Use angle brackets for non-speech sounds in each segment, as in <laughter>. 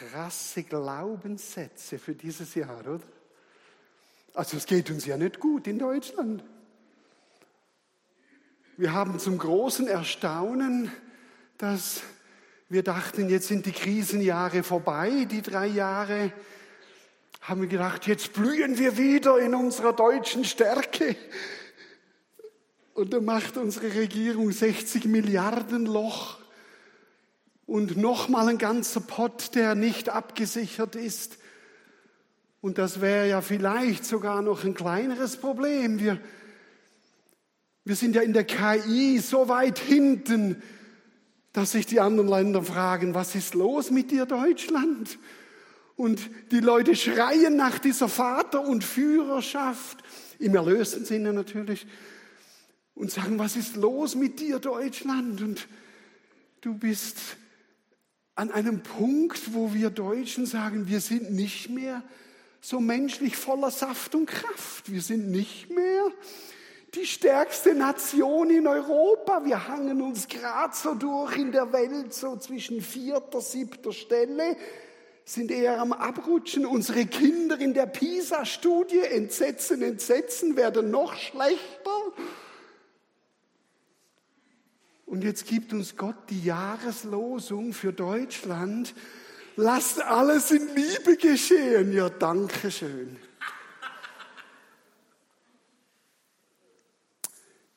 krasse Glaubenssätze für dieses Jahr, oder? Also es geht uns ja nicht gut in Deutschland. Wir haben zum großen Erstaunen, dass wir dachten, jetzt sind die Krisenjahre vorbei, die drei Jahre, haben wir gedacht, jetzt blühen wir wieder in unserer deutschen Stärke. Und da macht unsere Regierung 60 Milliarden Loch und nochmal ein ganzer Pott, der nicht abgesichert ist. Und das wäre ja vielleicht sogar noch ein kleineres Problem. Wir, wir sind ja in der KI so weit hinten, dass sich die anderen Länder fragen, was ist los mit dir Deutschland? Und die Leute schreien nach dieser Vater- und Führerschaft, im erlösten Sinne natürlich, und sagen, was ist los mit dir Deutschland? Und du bist an einem Punkt, wo wir Deutschen sagen, wir sind nicht mehr so menschlich voller Saft und Kraft. Wir sind nicht mehr die stärkste Nation in Europa. Wir hangen uns gerade so durch in der Welt, so zwischen vierter, siebter Stelle, sind eher am Abrutschen. Unsere Kinder in der PISA-Studie, entsetzen, entsetzen, werden noch schlechter. Und jetzt gibt uns Gott die Jahreslosung für Deutschland. Lasst alles in Liebe geschehen. Ja, danke schön.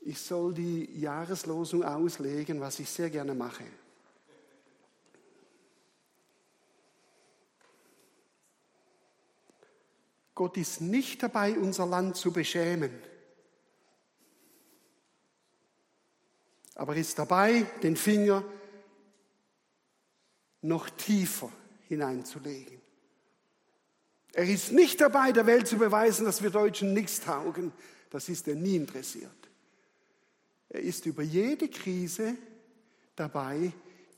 Ich soll die Jahreslosung auslegen, was ich sehr gerne mache. Gott ist nicht dabei, unser Land zu beschämen. Aber ist dabei, den Finger noch tiefer hineinzulegen. Er ist nicht dabei, der Welt zu beweisen, dass wir Deutschen nichts taugen. Das ist er nie interessiert. Er ist über jede Krise dabei,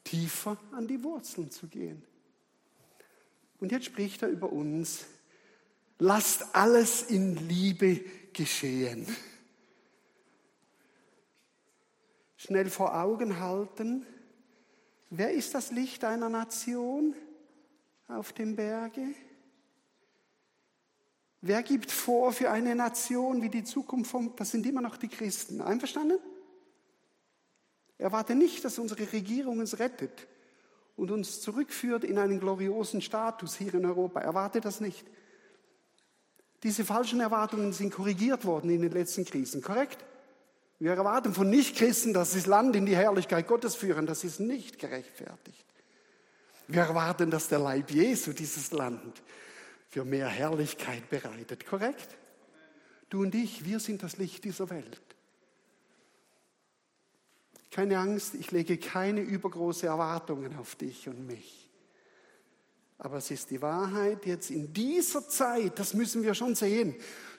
tiefer an die Wurzeln zu gehen. Und jetzt spricht er über uns. Lasst alles in Liebe geschehen schnell vor Augen halten, wer ist das Licht einer Nation auf dem Berge? Wer gibt vor für eine Nation, wie die Zukunft kommt? Das sind immer noch die Christen. Einverstanden? Erwarte nicht, dass unsere Regierung uns rettet und uns zurückführt in einen gloriosen Status hier in Europa. Erwarte das nicht. Diese falschen Erwartungen sind korrigiert worden in den letzten Krisen, korrekt? Wir erwarten von Nichtchristen, dass sie das Land in die Herrlichkeit Gottes führen. Das ist nicht gerechtfertigt. Wir erwarten, dass der Leib Jesu dieses Land für mehr Herrlichkeit bereitet. Korrekt? Du und ich, wir sind das Licht dieser Welt. Keine Angst, ich lege keine übergroße Erwartungen auf dich und mich. Aber es ist die Wahrheit jetzt in dieser Zeit, das müssen wir schon sehen.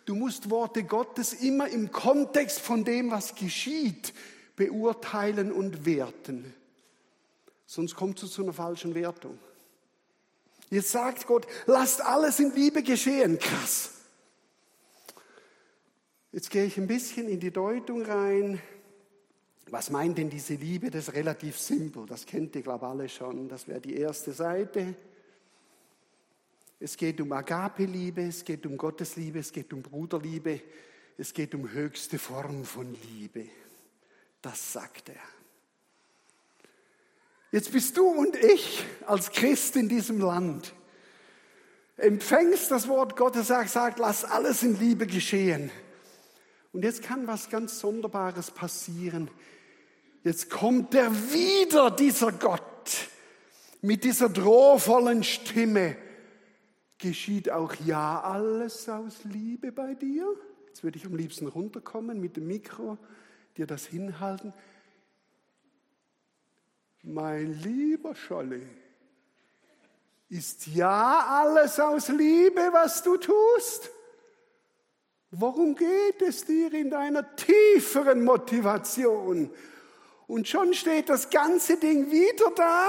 Du musst Worte Gottes immer im Kontext von dem, was geschieht, beurteilen und werten. Sonst kommst du zu einer falschen Wertung. Jetzt sagt Gott, lasst alles in Liebe geschehen. Krass. Jetzt gehe ich ein bisschen in die Deutung rein. Was meint denn diese Liebe? Das ist relativ simpel. Das kennt ihr, glaube ich, alle schon. Das wäre die erste Seite. Es geht um Agape-Liebe, es geht um Gottesliebe, es geht um Bruderliebe, es geht um höchste Form von Liebe. Das sagt er. Jetzt bist du und ich als Christ in diesem Land. Empfängst das Wort Gottes, sagt, sagt, lass alles in Liebe geschehen. Und jetzt kann was ganz Sonderbares passieren. Jetzt kommt der wieder, dieser Gott, mit dieser drohvollen Stimme Geschieht auch ja alles aus Liebe bei dir? Jetzt würde ich am liebsten runterkommen mit dem Mikro, dir das hinhalten. Mein lieber Scholli, ist ja alles aus Liebe, was du tust? Worum geht es dir in deiner tieferen Motivation? Und schon steht das ganze Ding wieder da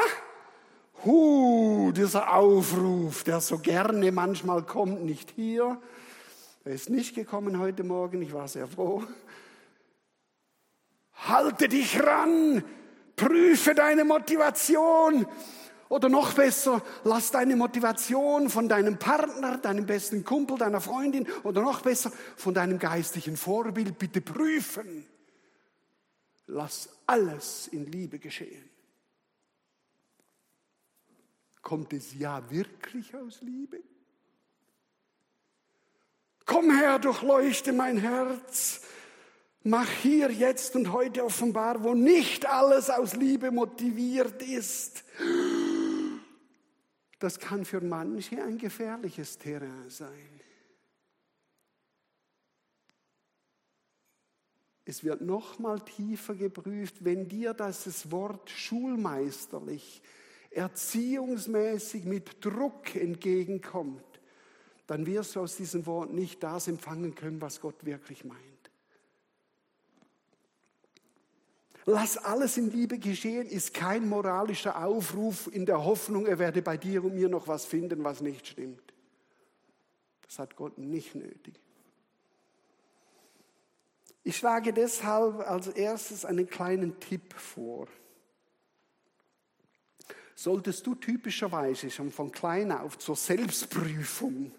Huh, dieser Aufruf, der so gerne manchmal kommt, nicht hier. Er ist nicht gekommen heute Morgen, ich war sehr froh. Halte dich ran, prüfe deine Motivation Oder noch besser, lass deine Motivation von deinem Partner, deinem besten Kumpel, deiner Freundin oder noch besser von deinem geistlichen Vorbild bitte prüfen. Lass alles in Liebe geschehen. Kommt es ja wirklich aus Liebe? Komm her, durchleuchte mein Herz. Mach hier, jetzt und heute offenbar, wo nicht alles aus Liebe motiviert ist. Das kann für manche ein gefährliches Terrain sein. Es wird noch mal tiefer geprüft, wenn dir das Wort schulmeisterlich, erziehungsmäßig mit Druck entgegenkommt, dann wirst du aus diesem Wort nicht das empfangen können, was Gott wirklich meint. Lass alles in Liebe geschehen ist kein moralischer Aufruf in der Hoffnung, er werde bei dir und mir noch was finden, was nicht stimmt. Das hat Gott nicht nötig. Ich schlage deshalb als erstes einen kleinen Tipp vor. Solltest du typischerweise schon von klein auf zur Selbstprüfung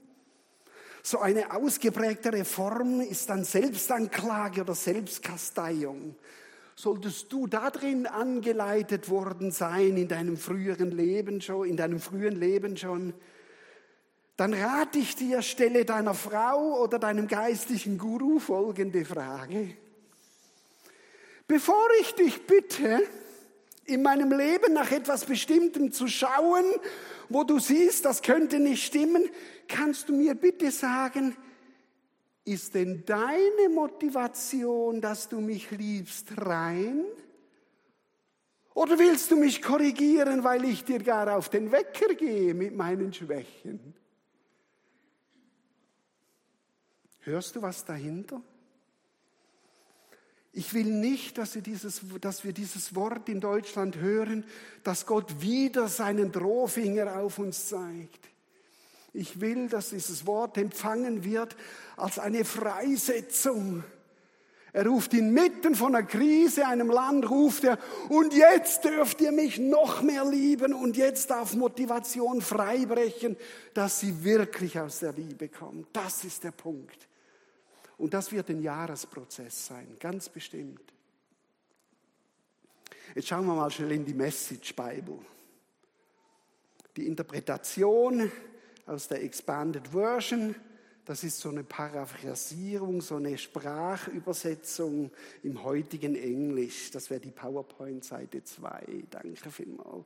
so eine ausgeprägte Form ist dann Selbstanklage oder Selbstkasteiung. Solltest du darin angeleitet worden sein in deinem früheren Leben schon, in deinem frühen Leben schon, dann rate ich dir, stelle deiner Frau oder deinem geistlichen Guru folgende Frage. Bevor ich dich bitte, in meinem Leben nach etwas Bestimmtem zu schauen, wo du siehst, das könnte nicht stimmen, kannst du mir bitte sagen, ist denn deine Motivation, dass du mich liebst, rein? Oder willst du mich korrigieren, weil ich dir gar auf den Wecker gehe mit meinen Schwächen? Hörst du was dahinter? Ich will nicht, dass wir, dieses, dass wir dieses Wort in Deutschland hören, dass Gott wieder seinen Drohfinger auf uns zeigt. Ich will, dass dieses Wort empfangen wird als eine Freisetzung. Er ruft inmitten von einer Krise, einem Land, ruft er, und jetzt dürft ihr mich noch mehr lieben und jetzt darf Motivation freibrechen, dass sie wirklich aus der Liebe kommt. Das ist der Punkt. Und das wird ein Jahresprozess sein, ganz bestimmt. Jetzt schauen wir mal schnell in die Message Bible. Die Interpretation aus der Expanded Version, das ist so eine Paraphrasierung, so eine Sprachübersetzung im heutigen Englisch. Das wäre die PowerPoint Seite 2. Danke vielmals.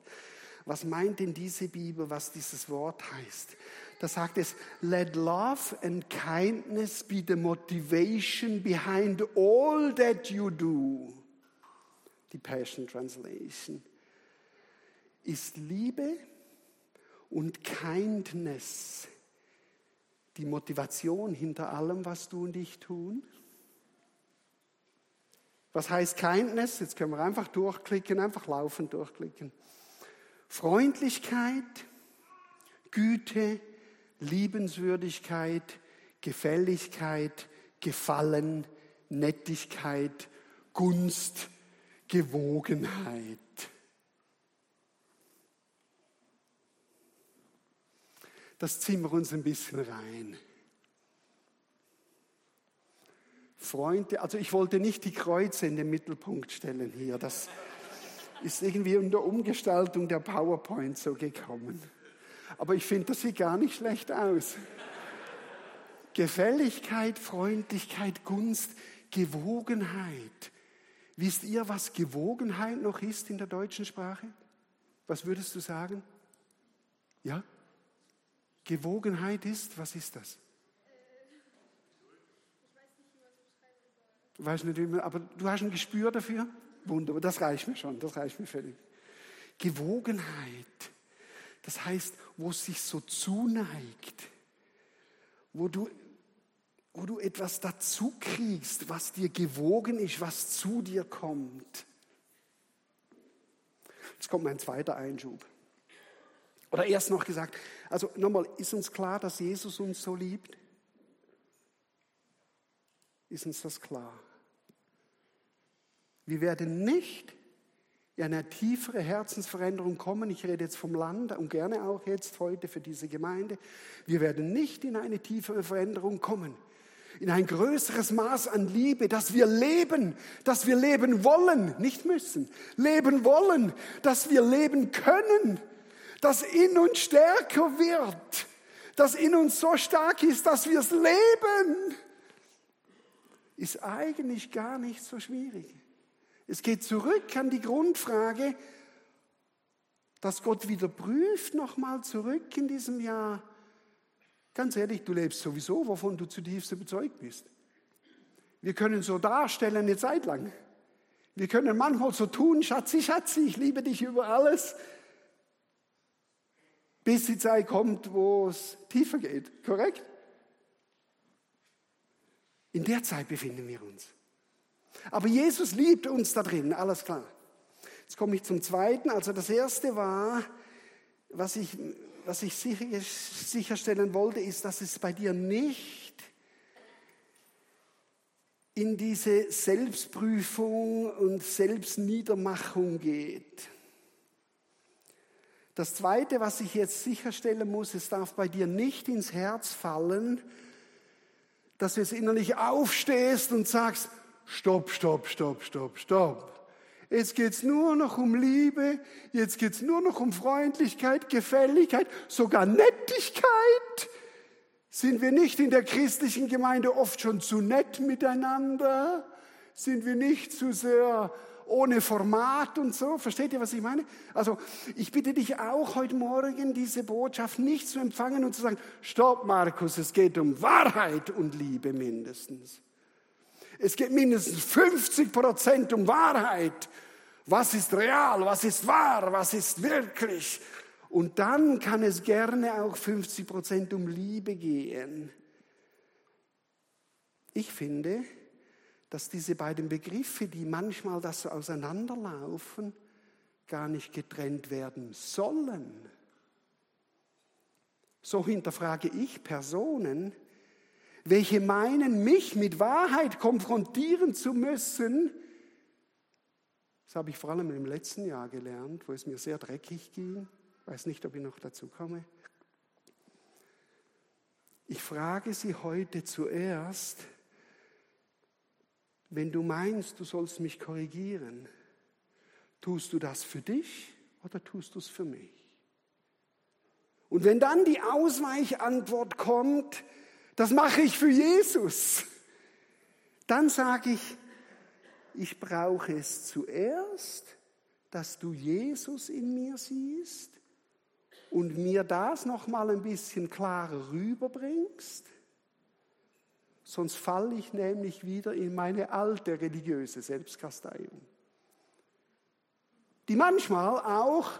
Was meint denn diese Bibel, was dieses Wort heißt? Da sagt es, let love and kindness be the motivation behind all that you do. Die Passion Translation. Ist Liebe und Kindness die Motivation hinter allem, was du und ich tun? Was heißt Kindness? Jetzt können wir einfach durchklicken, einfach laufen durchklicken. Freundlichkeit, Güte, Liebenswürdigkeit, Gefälligkeit, Gefallen, Nettigkeit, Gunst, Gewogenheit. Das ziehen wir uns ein bisschen rein. Freunde, also ich wollte nicht die Kreuze in den Mittelpunkt stellen hier. Das, ist irgendwie in der Umgestaltung der PowerPoint so gekommen. Aber ich finde, das sieht gar nicht schlecht aus. Gefälligkeit, Freundlichkeit, Gunst, Gewogenheit. Wisst ihr, was Gewogenheit noch ist in der deutschen Sprache? Was würdest du sagen? Ja? Gewogenheit ist, was ist das? Ich weiß nicht, wie man, aber du hast ein Gespür dafür? Wunderbar, das reicht mir schon, das reicht mir völlig. Gewogenheit, das heißt, wo es sich so zuneigt, wo du, wo du etwas dazu kriegst, was dir gewogen ist, was zu dir kommt. Jetzt kommt mein zweiter Einschub. Oder erst noch gesagt, also nochmal, ist uns klar, dass Jesus uns so liebt? Ist uns das klar? Wir werden nicht wir eine tiefere Herzensveränderung kommen. Ich rede jetzt vom Land und gerne auch jetzt heute für diese Gemeinde. Wir werden nicht in eine tiefere Veränderung kommen, in ein größeres Maß an Liebe, dass wir leben, dass wir leben wollen, nicht müssen, leben wollen, dass wir leben können, dass in uns stärker wird, dass in uns so stark ist, dass wir es leben, ist eigentlich gar nicht so schwierig. Es geht zurück an die Grundfrage, dass Gott wieder prüft, nochmal zurück in diesem Jahr. Ganz ehrlich, du lebst sowieso, wovon du zutiefst überzeugt bist. Wir können so darstellen eine Zeit lang. Wir können manchmal so tun, Schatzi, Schatzi, ich liebe dich über alles, bis die Zeit kommt, wo es tiefer geht. Korrekt? In der Zeit befinden wir uns. Aber Jesus liebt uns da drin, alles klar. Jetzt komme ich zum zweiten. Also das erste war, was ich, was ich sicher, sicherstellen wollte, ist, dass es bei dir nicht in diese Selbstprüfung und Selbstniedermachung geht. Das Zweite, was ich jetzt sicherstellen muss, es darf bei dir nicht ins Herz fallen, dass du jetzt innerlich aufstehst und sagst, stopp, stopp, stopp, stopp, stopp. Jetzt geht's nur noch um Liebe, jetzt geht's nur noch um Freundlichkeit, Gefälligkeit, sogar Nettigkeit. Sind wir nicht in der christlichen Gemeinde oft schon zu nett miteinander? Sind wir nicht zu sehr ohne Format und so. Versteht ihr, was ich meine? Also ich bitte dich auch heute Morgen, diese Botschaft nicht zu empfangen und zu sagen, stopp Markus, es geht um Wahrheit und Liebe mindestens. Es geht mindestens 50 Prozent um Wahrheit. Was ist real, was ist wahr, was ist wirklich? Und dann kann es gerne auch 50 Prozent um Liebe gehen. Ich finde, dass diese beiden Begriffe, die manchmal das so auseinanderlaufen, gar nicht getrennt werden sollen. So hinterfrage ich Personen, welche meinen, mich mit Wahrheit konfrontieren zu müssen. Das habe ich vor allem im letzten Jahr gelernt, wo es mir sehr dreckig ging. Ich weiß nicht, ob ich noch dazu komme. Ich frage Sie heute zuerst, wenn du meinst, du sollst mich korrigieren, tust du das für dich oder tust du es für mich? Und wenn dann die Ausweichantwort kommt, das mache ich für Jesus, dann sage ich, ich brauche es zuerst, dass du Jesus in mir siehst und mir das noch mal ein bisschen klarer rüberbringst sonst falle ich nämlich wieder in meine alte religiöse Selbstkasteiung. Die manchmal auch,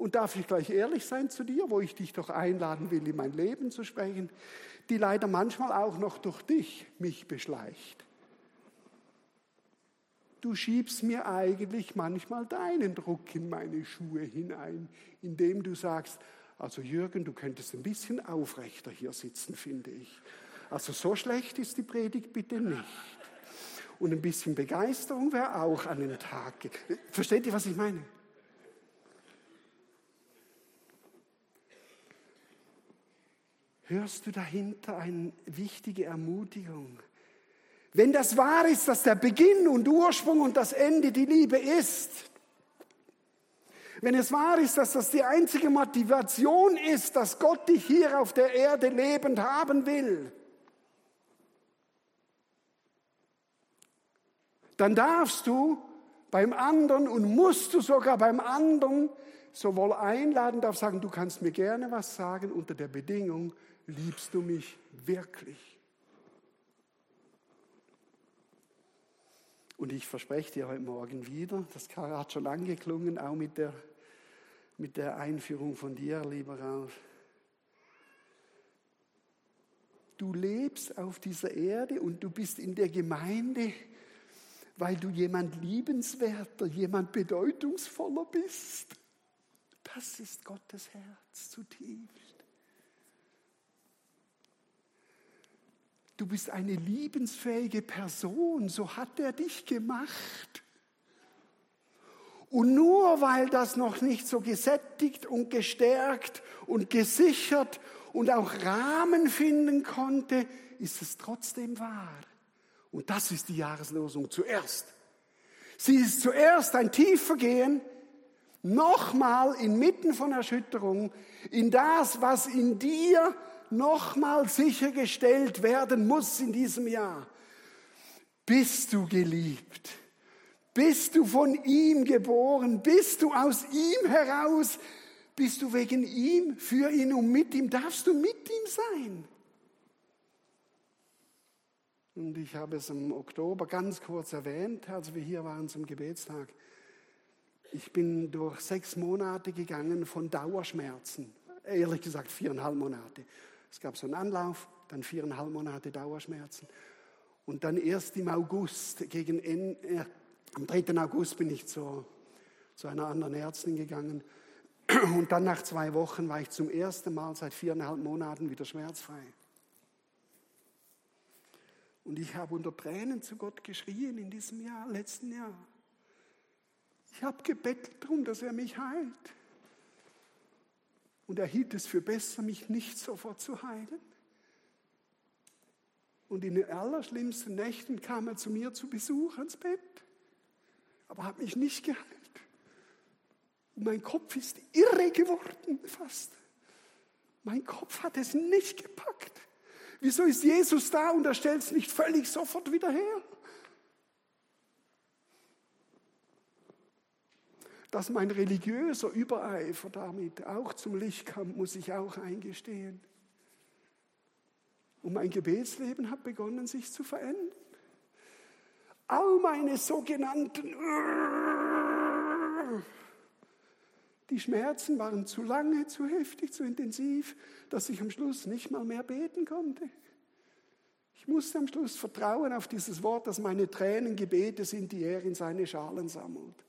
und darf ich gleich ehrlich sein zu dir, wo ich dich doch einladen will, in mein Leben zu sprechen, die leider manchmal auch noch durch dich mich beschleicht. Du schiebst mir eigentlich manchmal deinen Druck in meine Schuhe hinein, indem du sagst, also Jürgen, du könntest ein bisschen aufrechter hier sitzen, finde ich. Also so schlecht ist die Predigt bitte nicht. Und ein bisschen Begeisterung wäre auch an den Tag. Versteht ihr, was ich meine? Hörst du dahinter eine wichtige Ermutigung? Wenn das wahr ist, dass der Beginn und Ursprung und das Ende die Liebe ist, wenn es wahr ist, dass das die einzige Motivation ist, dass Gott dich hier auf der Erde lebend haben will, dann darfst du beim anderen und musst du sogar beim anderen sowohl einladen, darf sagen, du kannst mir gerne was sagen unter der Bedingung, liebst du mich wirklich? Und ich verspreche dir heute Morgen wieder, das hat schon angeklungen, auch mit der, mit der Einführung von dir, lieber Ralf. Du lebst auf dieser Erde und du bist in der Gemeinde, weil du jemand liebenswerter, jemand bedeutungsvoller bist. Das ist Gottes Herz zutiefst. Du bist eine liebensfähige Person, so hat er dich gemacht. Und nur weil das noch nicht so gesättigt und gestärkt und gesichert und auch Rahmen finden konnte, ist es trotzdem wahr. Und das ist die Jahreslosung zuerst. Sie ist zuerst ein Tiefvergehen, nochmal inmitten von Erschütterung, in das, was in dir nochmal sichergestellt werden muss in diesem Jahr. Bist du geliebt? Bist du von ihm geboren? Bist du aus ihm heraus? Bist du wegen ihm, für ihn und mit ihm? Darfst du mit ihm sein? Und ich habe es im Oktober ganz kurz erwähnt, als wir hier waren zum Gebetstag. Ich bin durch sechs Monate gegangen von Dauerschmerzen. Ehrlich gesagt viereinhalb Monate. Es gab so einen Anlauf, dann viereinhalb Monate Dauerschmerzen. Und dann erst im August, gegen Ende, äh, am 3. August bin ich zu, zu einer anderen Ärztin gegangen. <clears throat> Und dann nach zwei Wochen war ich zum ersten Mal seit viereinhalb Monaten wieder schmerzfrei. Und ich habe unter Tränen zu Gott geschrien in diesem Jahr, letzten Jahr. Ich habe gebettelt darum, dass er mich heilt. Und er hielt es für besser, mich nicht sofort zu heilen. Und in den allerschlimmsten Nächten kam er zu mir zu Besuch ans Bett, aber hat mich nicht geheilt. Und mein Kopf ist irre geworden fast. Mein Kopf hat es nicht gepackt. Wieso ist Jesus da und er stellt es nicht völlig sofort wieder her? Dass mein religiöser Übereifer damit auch zum Licht kam, muss ich auch eingestehen. Und mein Gebetsleben hat begonnen, sich zu verändern. All meine sogenannten die Schmerzen waren zu lange, zu heftig, zu intensiv, dass ich am Schluss nicht mal mehr beten konnte. Ich musste am Schluss vertrauen auf dieses Wort, dass meine Tränen Gebete sind, die er in seine Schalen sammelt.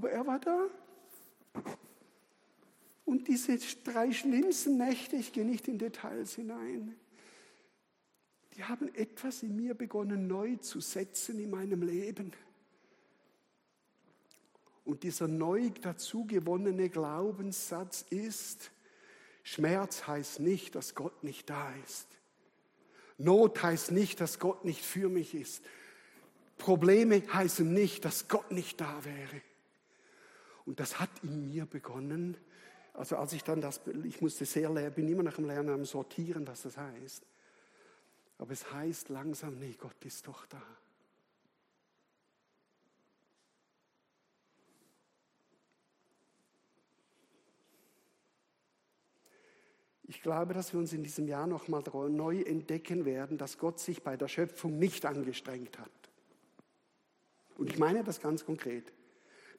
Aber er war da. Und diese drei schlimmsten Nächte, ich gehe nicht in Details hinein, die haben etwas in mir begonnen neu zu setzen in meinem Leben. Und dieser neu dazu gewonnene Glaubenssatz ist, Schmerz heißt nicht, dass Gott nicht da ist. Not heißt nicht, dass Gott nicht für mich ist. Probleme heißen nicht, dass Gott nicht da wäre. Und das hat in mir begonnen. Also als ich dann das, ich musste sehr lernen, bin immer noch am Lernen, am Sortieren, was das heißt. Aber es heißt langsam, nee, Gott ist doch da. Ich glaube, dass wir uns in diesem Jahr nochmal neu entdecken werden, dass Gott sich bei der Schöpfung nicht angestrengt hat. Und ich meine das ganz konkret.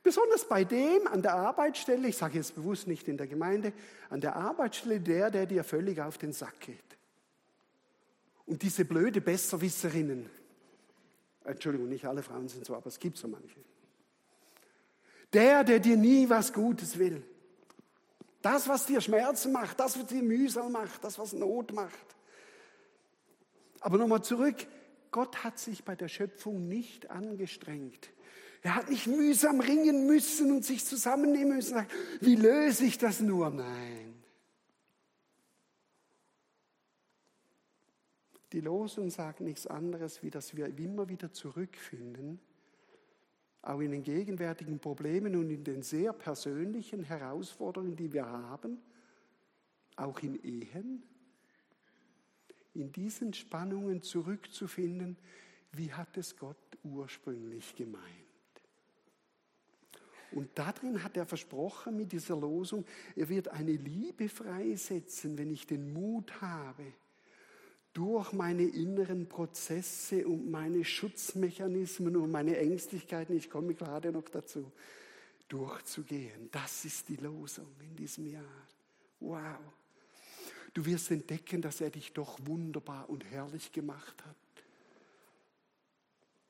Besonders bei dem an der Arbeitsstelle, ich sage jetzt bewusst nicht in der Gemeinde, an der Arbeitsstelle der, der dir völlig auf den Sack geht. Und diese blöde Besserwisserinnen, Entschuldigung, nicht alle Frauen sind so, aber es gibt so manche. Der, der dir nie was Gutes will. Das, was dir Schmerzen macht, das, was dir Mühsal macht, das, was Not macht. Aber nochmal zurück, Gott hat sich bei der Schöpfung nicht angestrengt. Er hat nicht mühsam ringen müssen und sich zusammennehmen müssen und sagen, wie löse ich das nur? Nein. Die Losung sagt nichts anderes, wie dass wir immer wieder zurückfinden auch in den gegenwärtigen Problemen und in den sehr persönlichen Herausforderungen, die wir haben, auch in Ehen, in diesen Spannungen zurückzufinden, wie hat es Gott ursprünglich gemeint. Und darin hat er versprochen mit dieser Losung, er wird eine Liebe freisetzen, wenn ich den Mut habe, durch meine inneren Prozesse und meine Schutzmechanismen und meine Ängstlichkeiten, ich komme gerade noch dazu, durchzugehen. Das ist die Losung in diesem Jahr. Wow. Du wirst entdecken, dass er dich doch wunderbar und herrlich gemacht hat.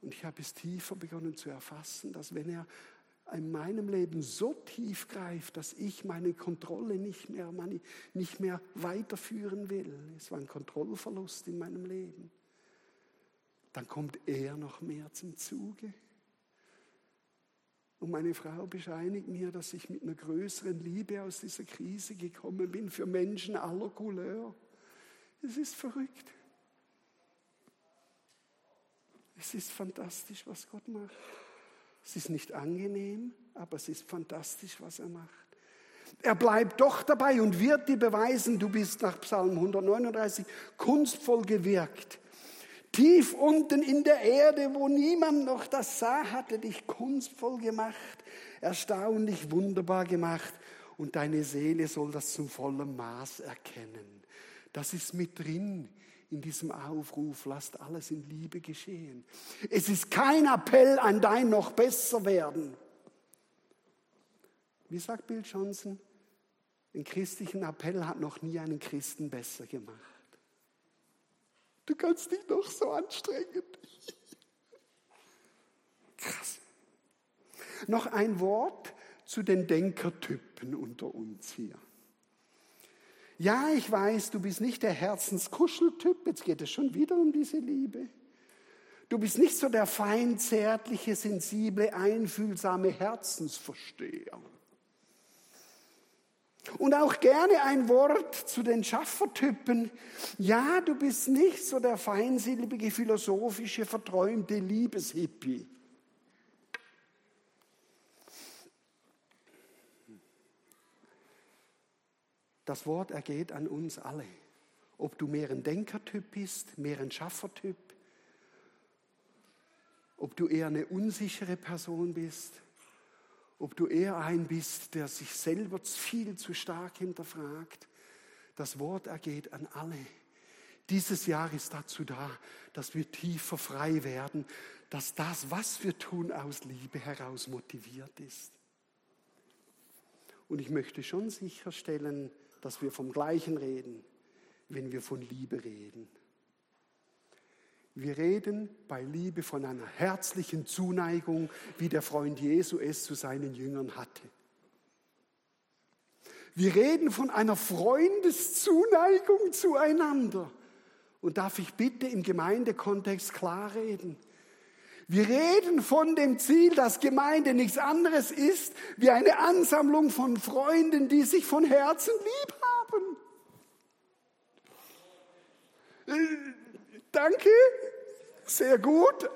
Und ich habe es tiefer begonnen zu erfassen, dass wenn er in meinem Leben so tief greift, dass ich meine Kontrolle nicht mehr, nicht mehr weiterführen will. Es war ein Kontrollverlust in meinem Leben. Dann kommt er noch mehr zum Zuge. Und meine Frau bescheinigt mir, dass ich mit einer größeren Liebe aus dieser Krise gekommen bin für Menschen aller Couleur. Es ist verrückt. Es ist fantastisch, was Gott macht. Es ist nicht angenehm, aber es ist fantastisch, was er macht. Er bleibt doch dabei und wird dir beweisen, du bist nach Psalm 139 kunstvoll gewirkt. Tief unten in der Erde, wo niemand noch das sah, hatte dich kunstvoll gemacht, erstaunlich wunderbar gemacht und deine Seele soll das zum vollen Maß erkennen. Das ist mit drin in diesem Aufruf, lasst alles in Liebe geschehen. Es ist kein Appell an dein noch besser werden. Wie sagt Bill Johnson? Ein christlichen Appell hat noch nie einen Christen besser gemacht. Du kannst dich noch so anstrengen. Krass. Noch ein Wort zu den Denkertypen unter uns hier. Ja, ich weiß, du bist nicht der Herzenskuscheltyp, jetzt geht es schon wieder um diese Liebe. Du bist nicht so der fein, zärtliche, sensible, einfühlsame Herzensversteher. Und auch gerne ein Wort zu den Schaffertypen. Ja, du bist nicht so der feinsilbige, philosophische, verträumte Liebeshippie. Das Wort ergeht an uns alle. Ob du mehr ein Denkertyp bist, mehr ein Schaffertyp, ob du eher eine unsichere Person bist, ob du eher ein bist, der sich selber viel zu stark hinterfragt. Das Wort ergeht an alle. Dieses Jahr ist dazu da, dass wir tiefer frei werden, dass das, was wir tun, aus Liebe heraus motiviert ist. Und ich möchte schon sicherstellen, dass wir vom Gleichen reden, wenn wir von Liebe reden. Wir reden bei Liebe von einer herzlichen Zuneigung, wie der Freund Jesu es zu seinen Jüngern hatte. Wir reden von einer Freundeszuneigung zueinander. Und darf ich bitte im Gemeindekontext klar reden? Wir reden von dem Ziel, dass Gemeinde nichts anderes ist wie eine Ansammlung von Freunden, die sich von Herzen lieb haben. Danke, sehr gut.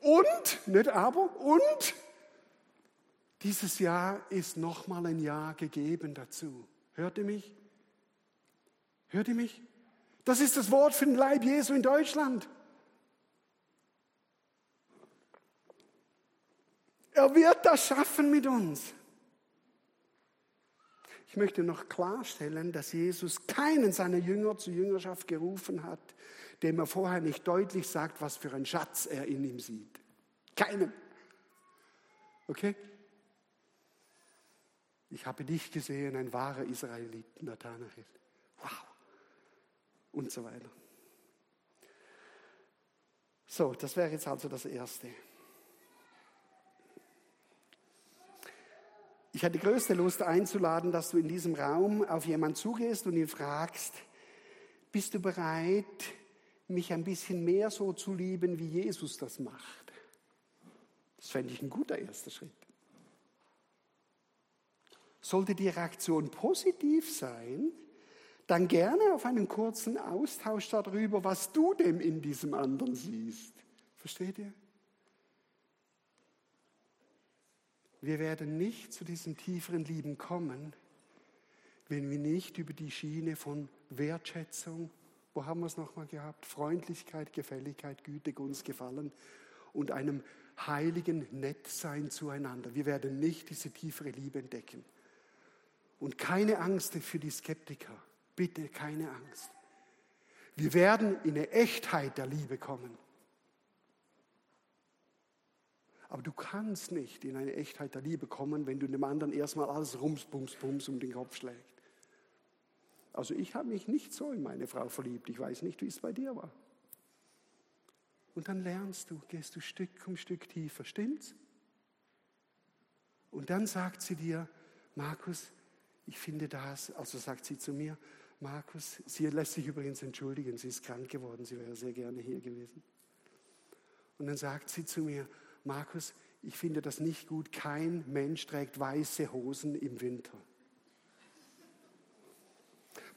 Und, nicht aber, und dieses Jahr ist nochmal ein Jahr gegeben dazu. Hört ihr mich? Hört ihr mich? Das ist das Wort für den Leib Jesu in Deutschland. Er wird das schaffen mit uns. Ich möchte noch klarstellen, dass Jesus keinen seiner Jünger zur Jüngerschaft gerufen hat, dem er vorher nicht deutlich sagt, was für einen Schatz er in ihm sieht. Keinen. Okay? Ich habe dich gesehen, ein wahrer Israelit, Nathanael. Wow. Und so weiter. So, das wäre jetzt also das Erste. Ich hatte größte Lust einzuladen, dass du in diesem Raum auf jemanden zugehst und ihn fragst, bist du bereit, mich ein bisschen mehr so zu lieben, wie Jesus das macht? Das fände ich ein guter erster Schritt. Sollte die Reaktion positiv sein, dann gerne auf einen kurzen Austausch darüber, was du denn in diesem anderen siehst. Versteht ihr? Wir werden nicht zu diesem tieferen Lieben kommen, wenn wir nicht über die Schiene von Wertschätzung, wo haben wir es nochmal gehabt? Freundlichkeit, Gefälligkeit, Güte, Gunst, Gefallen und einem heiligen Nettsein zueinander. Wir werden nicht diese tiefere Liebe entdecken. Und keine Angst für die Skeptiker. Bitte keine Angst. Wir werden in eine Echtheit der Liebe kommen. Aber du kannst nicht in eine Echtheit der Liebe kommen, wenn du dem anderen erstmal alles rums, bums, bums um den Kopf schlägt. Also ich habe mich nicht so in meine Frau verliebt. Ich weiß nicht, wie es bei dir war. Und dann lernst du, gehst du Stück um Stück tiefer, stimmt's? Und dann sagt sie dir, Markus, ich finde das, also sagt sie zu mir, Markus, sie lässt sich übrigens entschuldigen, sie ist krank geworden, sie wäre sehr gerne hier gewesen. Und dann sagt sie zu mir, Markus, ich finde das nicht gut. Kein Mensch trägt weiße Hosen im Winter.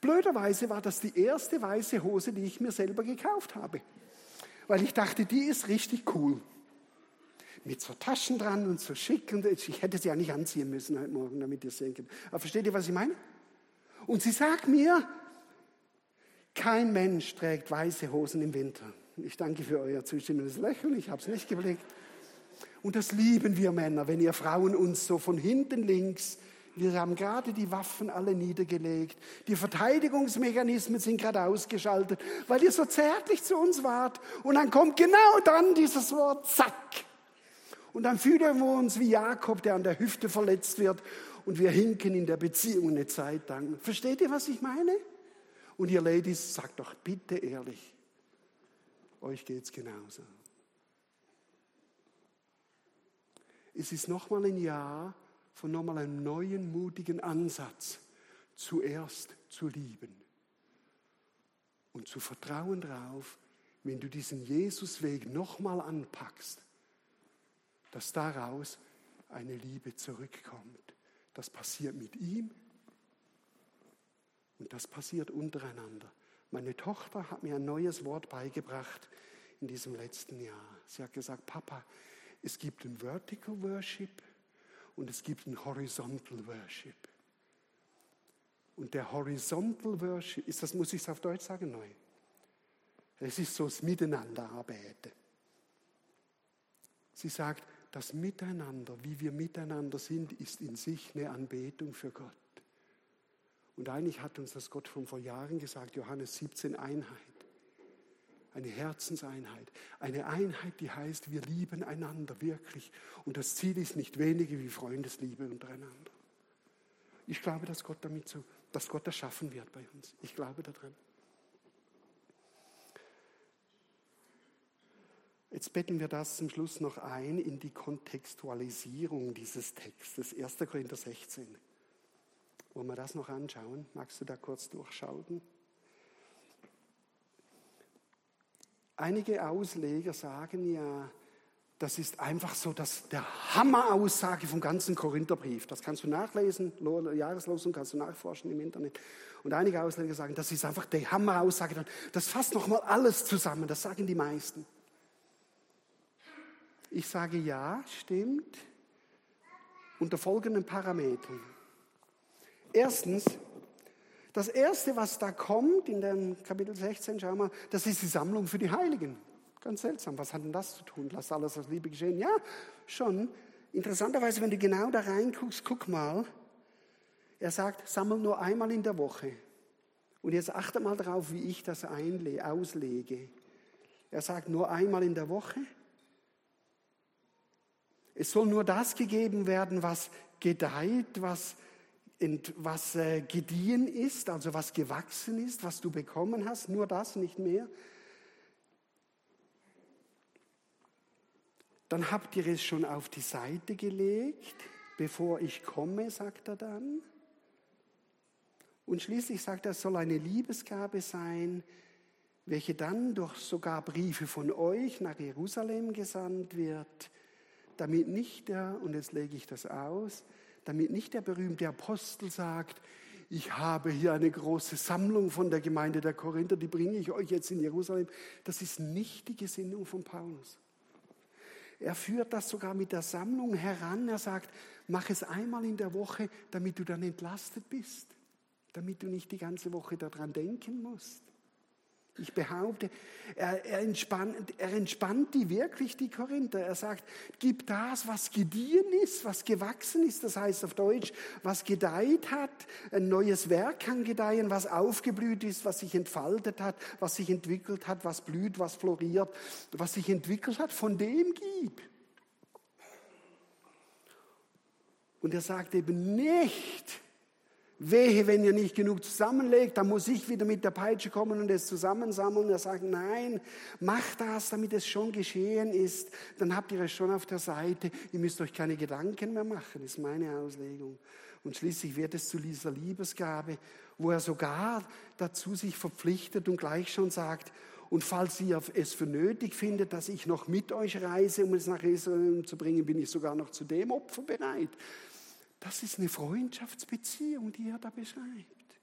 Blöderweise war das die erste weiße Hose, die ich mir selber gekauft habe. Weil ich dachte, die ist richtig cool. Mit so Taschen dran und so schick. Und ich hätte sie ja nicht anziehen müssen heute Morgen, damit ihr sehen könnt. Aber versteht ihr, was ich meine? Und sie sagt mir, kein Mensch trägt weiße Hosen im Winter. Ich danke für euer zustimmendes Lächeln, ich habe es nicht geblickt. Und das lieben wir Männer, wenn ihr Frauen uns so von hinten links wir haben gerade die Waffen alle niedergelegt. Die Verteidigungsmechanismen sind gerade ausgeschaltet, weil ihr so zärtlich zu uns wart. Und dann kommt genau dann dieses Wort, zack. Und dann fühlen wir uns wie Jakob, der an der Hüfte verletzt wird. Und wir hinken in der Beziehung eine Zeit lang. Versteht ihr, was ich meine? Und ihr Ladies, sagt doch bitte ehrlich, euch geht's genauso. Es ist nochmal ein Jahr, von nochmal einem neuen, mutigen Ansatz, zuerst zu lieben und zu vertrauen darauf, wenn du diesen Jesusweg nochmal anpackst, dass daraus eine Liebe zurückkommt. Das passiert mit ihm und das passiert untereinander. Meine Tochter hat mir ein neues Wort beigebracht in diesem letzten Jahr. Sie hat gesagt, Papa, es gibt ein Vertical Worship und es gibt ein Horizontal Worship. Und der Horizontal Worship, ist das, muss ich es auf Deutsch sagen? Nein. Es ist so das Miteinanderarbeiten. Sie sagt, das Miteinander, wie wir miteinander sind, ist in sich eine Anbetung für Gott. Und eigentlich hat uns das Gott schon vor Jahren gesagt, Johannes 17, Einheit eine Herzenseinheit, eine Einheit, die heißt, wir lieben einander wirklich. Und das Ziel ist nicht wenige wie Freundesliebe untereinander. Ich glaube, dass Gott damit so, dass Gott das schaffen wird bei uns. Ich glaube daran. Jetzt betten wir das zum Schluss noch ein in die Kontextualisierung dieses Textes, 1. Korinther 16. Wollen wir das noch anschauen? Magst du da kurz durchschauen? Einige Ausleger sagen ja, das ist einfach so dass der Hammeraussage vom ganzen Korintherbrief. Das kannst du nachlesen, Jahreslosung kannst du nachforschen im Internet. Und einige Ausleger sagen, das ist einfach die Hammeraussage. Das fasst nochmal alles zusammen. Das sagen die meisten. Ich sage ja, stimmt. Unter folgenden Parametern. Erstens, das erste, was da kommt in dem Kapitel 16, schau mal, das ist die Sammlung für die Heiligen. Ganz seltsam. Was hat denn das zu tun? Lass alles aus Liebe geschehen. Ja, schon. Interessanterweise, wenn du genau da reinguckst, guck mal. Er sagt, sammel nur einmal in der Woche. Und jetzt achte mal darauf, wie ich das einle auslege. Er sagt nur einmal in der Woche. Es soll nur das gegeben werden, was gedeiht, was was äh, gediehen ist, also was gewachsen ist, was du bekommen hast, nur das, nicht mehr. Dann habt ihr es schon auf die Seite gelegt, bevor ich komme, sagt er dann. Und schließlich sagt er, es soll eine Liebesgabe sein, welche dann durch sogar Briefe von euch nach Jerusalem gesandt wird, damit nicht der, und jetzt lege ich das aus, damit nicht der berühmte Apostel sagt, ich habe hier eine große Sammlung von der Gemeinde der Korinther, die bringe ich euch jetzt in Jerusalem. Das ist nicht die Gesinnung von Paulus. Er führt das sogar mit der Sammlung heran. Er sagt, mach es einmal in der Woche, damit du dann entlastet bist, damit du nicht die ganze Woche daran denken musst. Ich behaupte, er, er, entspannt, er entspannt die wirklich, die Korinther. Er sagt, gib das, was gediehen ist, was gewachsen ist, das heißt auf Deutsch, was gedeiht hat. Ein neues Werk kann gedeihen, was aufgeblüht ist, was sich entfaltet hat, was sich entwickelt hat, was blüht, was floriert, was sich entwickelt hat, von dem gib. Und er sagt eben nicht, Wehe, wenn ihr nicht genug zusammenlegt, dann muss ich wieder mit der Peitsche kommen und es zusammensammeln. Er sagt, nein, macht das, damit es schon geschehen ist. Dann habt ihr es schon auf der Seite. Ihr müsst euch keine Gedanken mehr machen, ist meine Auslegung. Und schließlich wird es zu dieser Liebesgabe, wo er sogar dazu sich verpflichtet und gleich schon sagt, Und falls ihr es für nötig findet, dass ich noch mit euch reise, um es nach Jerusalem zu bringen, bin ich sogar noch zu dem Opfer bereit. Das ist eine Freundschaftsbeziehung, die er da beschreibt.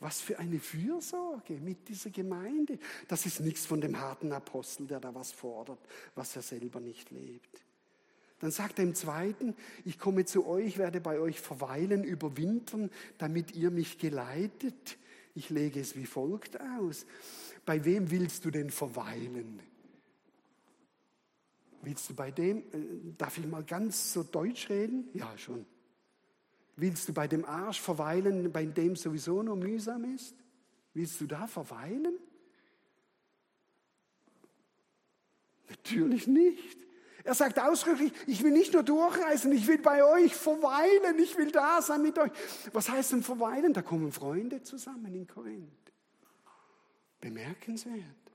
Was für eine Fürsorge mit dieser Gemeinde. Das ist nichts von dem harten Apostel, der da was fordert, was er selber nicht lebt. Dann sagt er im zweiten, ich komme zu euch, werde bei euch verweilen, überwintern, damit ihr mich geleitet. Ich lege es wie folgt aus. Bei wem willst du denn verweilen? Willst du bei dem, äh, darf ich mal ganz so deutsch reden? Ja, schon. Willst du bei dem Arsch verweilen, bei dem sowieso nur mühsam ist? Willst du da verweilen? Natürlich nicht. Er sagt ausdrücklich, ich will nicht nur durchreisen, ich will bei euch verweilen, ich will da sein mit euch. Was heißt denn verweilen? Da kommen Freunde zusammen in Korinth. Bemerkenswert.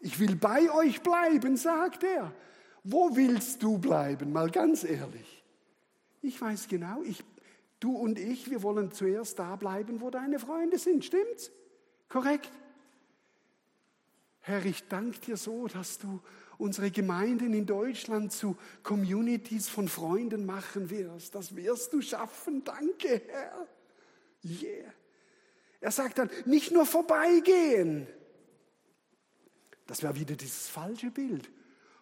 Ich will bei euch bleiben, sagt er. Wo willst du bleiben? Mal ganz ehrlich. Ich weiß genau, ich, du und ich, wir wollen zuerst da bleiben, wo deine Freunde sind. Stimmt's? Korrekt? Herr, ich danke dir so, dass du unsere Gemeinden in Deutschland zu Communities von Freunden machen wirst. Das wirst du schaffen. Danke, Herr. Yeah. Er sagt dann, nicht nur vorbeigehen. Das wäre wieder dieses falsche Bild.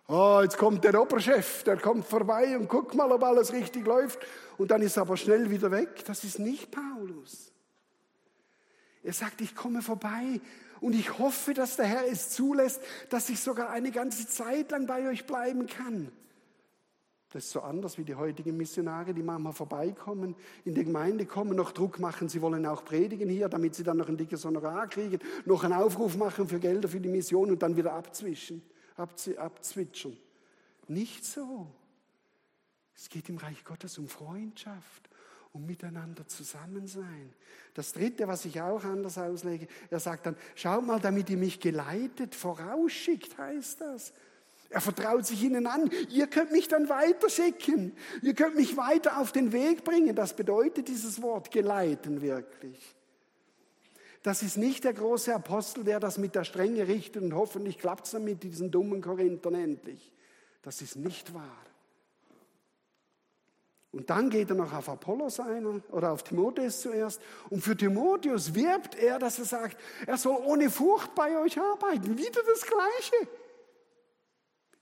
Oh, jetzt kommt der Oberchef, der kommt vorbei und guckt mal, ob alles richtig läuft. Und dann ist er aber schnell wieder weg. Das ist nicht Paulus. Er sagt, ich komme vorbei und ich hoffe, dass der Herr es zulässt, dass ich sogar eine ganze Zeit lang bei euch bleiben kann. Das ist so anders wie die heutigen Missionare, die manchmal vorbeikommen, in die Gemeinde kommen, noch Druck machen, sie wollen auch predigen hier, damit sie dann noch ein dickes Honorar kriegen, noch einen Aufruf machen für Gelder für die Mission und dann wieder abzwischen, abzwitschern. Nicht so. Es geht im Reich Gottes um Freundschaft, um miteinander zusammen sein. Das dritte, was ich auch anders auslege, er sagt dann, schaut mal, damit ihr mich geleitet, vorausschickt, heißt das. Er vertraut sich ihnen an. Ihr könnt mich dann weiterschicken. Ihr könnt mich weiter auf den Weg bringen. Das bedeutet dieses Wort geleiten wirklich. Das ist nicht der große Apostel, der das mit der Strenge richtet und hoffentlich klappt es dann mit diesen dummen Korinthern endlich. Das ist nicht wahr. Und dann geht er noch auf Apollos ein oder auf Timotheus zuerst. Und für Timotheus wirbt er, dass er sagt, er soll ohne Furcht bei euch arbeiten. Wieder das Gleiche.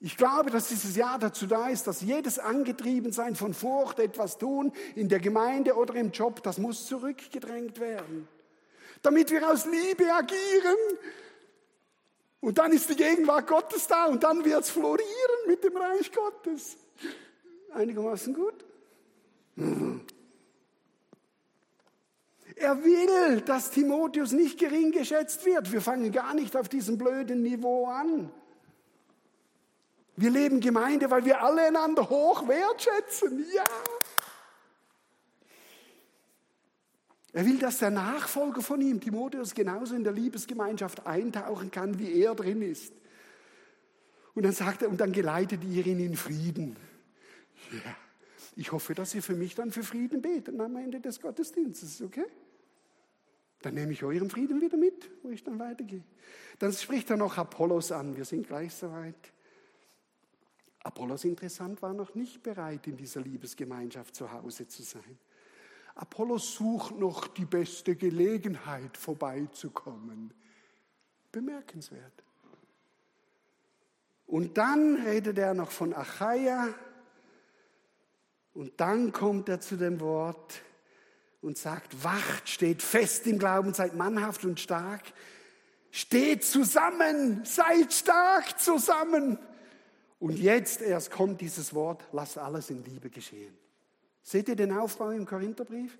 Ich glaube, dass dieses Jahr dazu da ist, dass jedes Angetriebensein von Furcht, etwas tun, in der Gemeinde oder im Job, das muss zurückgedrängt werden. Damit wir aus Liebe agieren. Und dann ist die Gegenwart Gottes da und dann wird es florieren mit dem Reich Gottes. Einigermaßen gut? Er will, dass Timotheus nicht gering geschätzt wird. Wir fangen gar nicht auf diesem blöden Niveau an. Wir leben Gemeinde, weil wir alle einander hoch wertschätzen. Ja. Er will, dass der Nachfolger von ihm, Timotheus, genauso in der Liebesgemeinschaft eintauchen kann, wie er drin ist. Und dann sagt er, und dann geleitet ihr ihn in Frieden. Ja. Ich hoffe, dass ihr für mich dann für Frieden betet am Ende des Gottesdienstes, okay? Dann nehme ich euren Frieden wieder mit, wo ich dann weitergehe. Dann spricht er noch Apollos an. Wir sind gleich soweit. Apollos interessant war noch nicht bereit, in dieser Liebesgemeinschaft zu Hause zu sein. Apollos sucht noch die beste Gelegenheit, vorbeizukommen. Bemerkenswert. Und dann redet er noch von Achaia. Und dann kommt er zu dem Wort und sagt, wacht, steht fest im Glauben, seid mannhaft und stark. Steht zusammen, seid stark zusammen. Und jetzt erst kommt dieses Wort, lasst alles in Liebe geschehen. Seht ihr den Aufbau im Korintherbrief?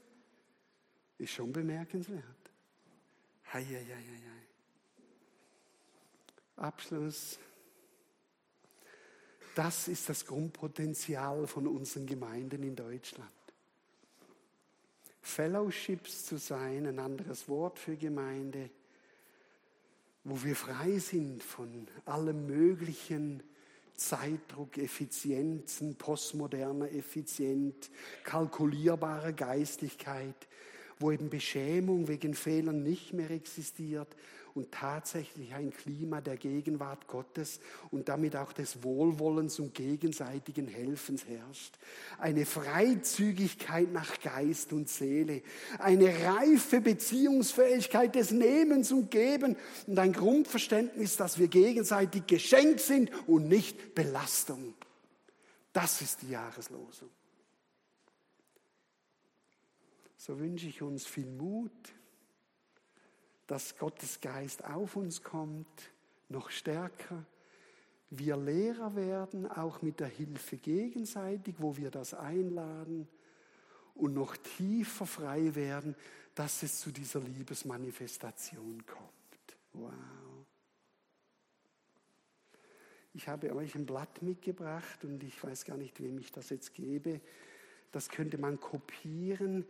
Ist schon bemerkenswert. Hei, hei, hei, hei. Abschluss. Das ist das Grundpotenzial von unseren Gemeinden in Deutschland. Fellowships zu sein, ein anderes Wort für Gemeinde, wo wir frei sind von allem Möglichen, Zeitdruck, Effizienzen, postmoderner Effizienz, kalkulierbarer Geistlichkeit, wo eben Beschämung wegen Fehlern nicht mehr existiert und tatsächlich ein Klima der Gegenwart Gottes und damit auch des Wohlwollens und gegenseitigen Helfens herrscht. Eine Freizügigkeit nach Geist und Seele, eine reife Beziehungsfähigkeit des Nehmens und Geben und ein Grundverständnis, dass wir gegenseitig Geschenk sind und nicht Belastung. Das ist die Jahreslosung. So wünsche ich uns viel Mut, dass Gottes Geist auf uns kommt, noch stärker. Wir Lehrer werden, auch mit der Hilfe gegenseitig, wo wir das einladen und noch tiefer frei werden, dass es zu dieser Liebesmanifestation kommt. Wow. Ich habe euch ein Blatt mitgebracht und ich weiß gar nicht, wem ich das jetzt gebe. Das könnte man kopieren.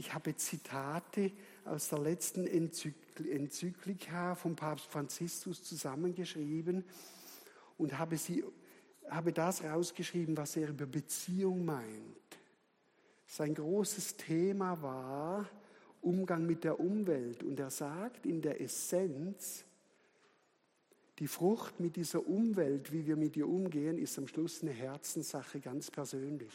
Ich habe Zitate aus der letzten Enzyklika vom Papst Franziskus zusammengeschrieben und habe, sie, habe das rausgeschrieben, was er über Beziehung meint. Sein großes Thema war Umgang mit der Umwelt und er sagt in der Essenz, die Frucht mit dieser Umwelt, wie wir mit ihr umgehen, ist am Schluss eine Herzenssache ganz persönlich.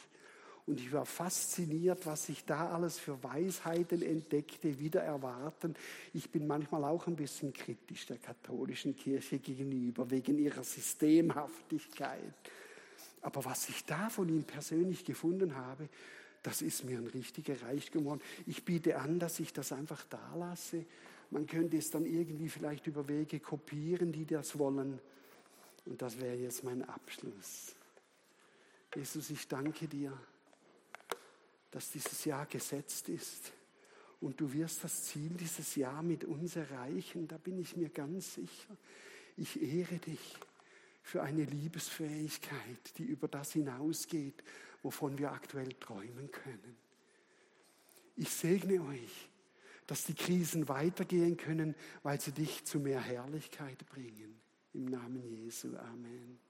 Und ich war fasziniert, was ich da alles für Weisheiten entdeckte, wieder erwarten. Ich bin manchmal auch ein bisschen kritisch der katholischen Kirche gegenüber, wegen ihrer Systemhaftigkeit. Aber was ich da von ihm persönlich gefunden habe, das ist mir ein richtiger Reichtum geworden. Ich biete an, dass ich das einfach da lasse. Man könnte es dann irgendwie vielleicht über Wege kopieren, die das wollen. Und das wäre jetzt mein Abschluss. Jesus, ich danke dir dass dieses Jahr gesetzt ist. Und du wirst das Ziel dieses Jahr mit uns erreichen, da bin ich mir ganz sicher. Ich ehre dich für eine Liebesfähigkeit, die über das hinausgeht, wovon wir aktuell träumen können. Ich segne euch, dass die Krisen weitergehen können, weil sie dich zu mehr Herrlichkeit bringen. Im Namen Jesu. Amen.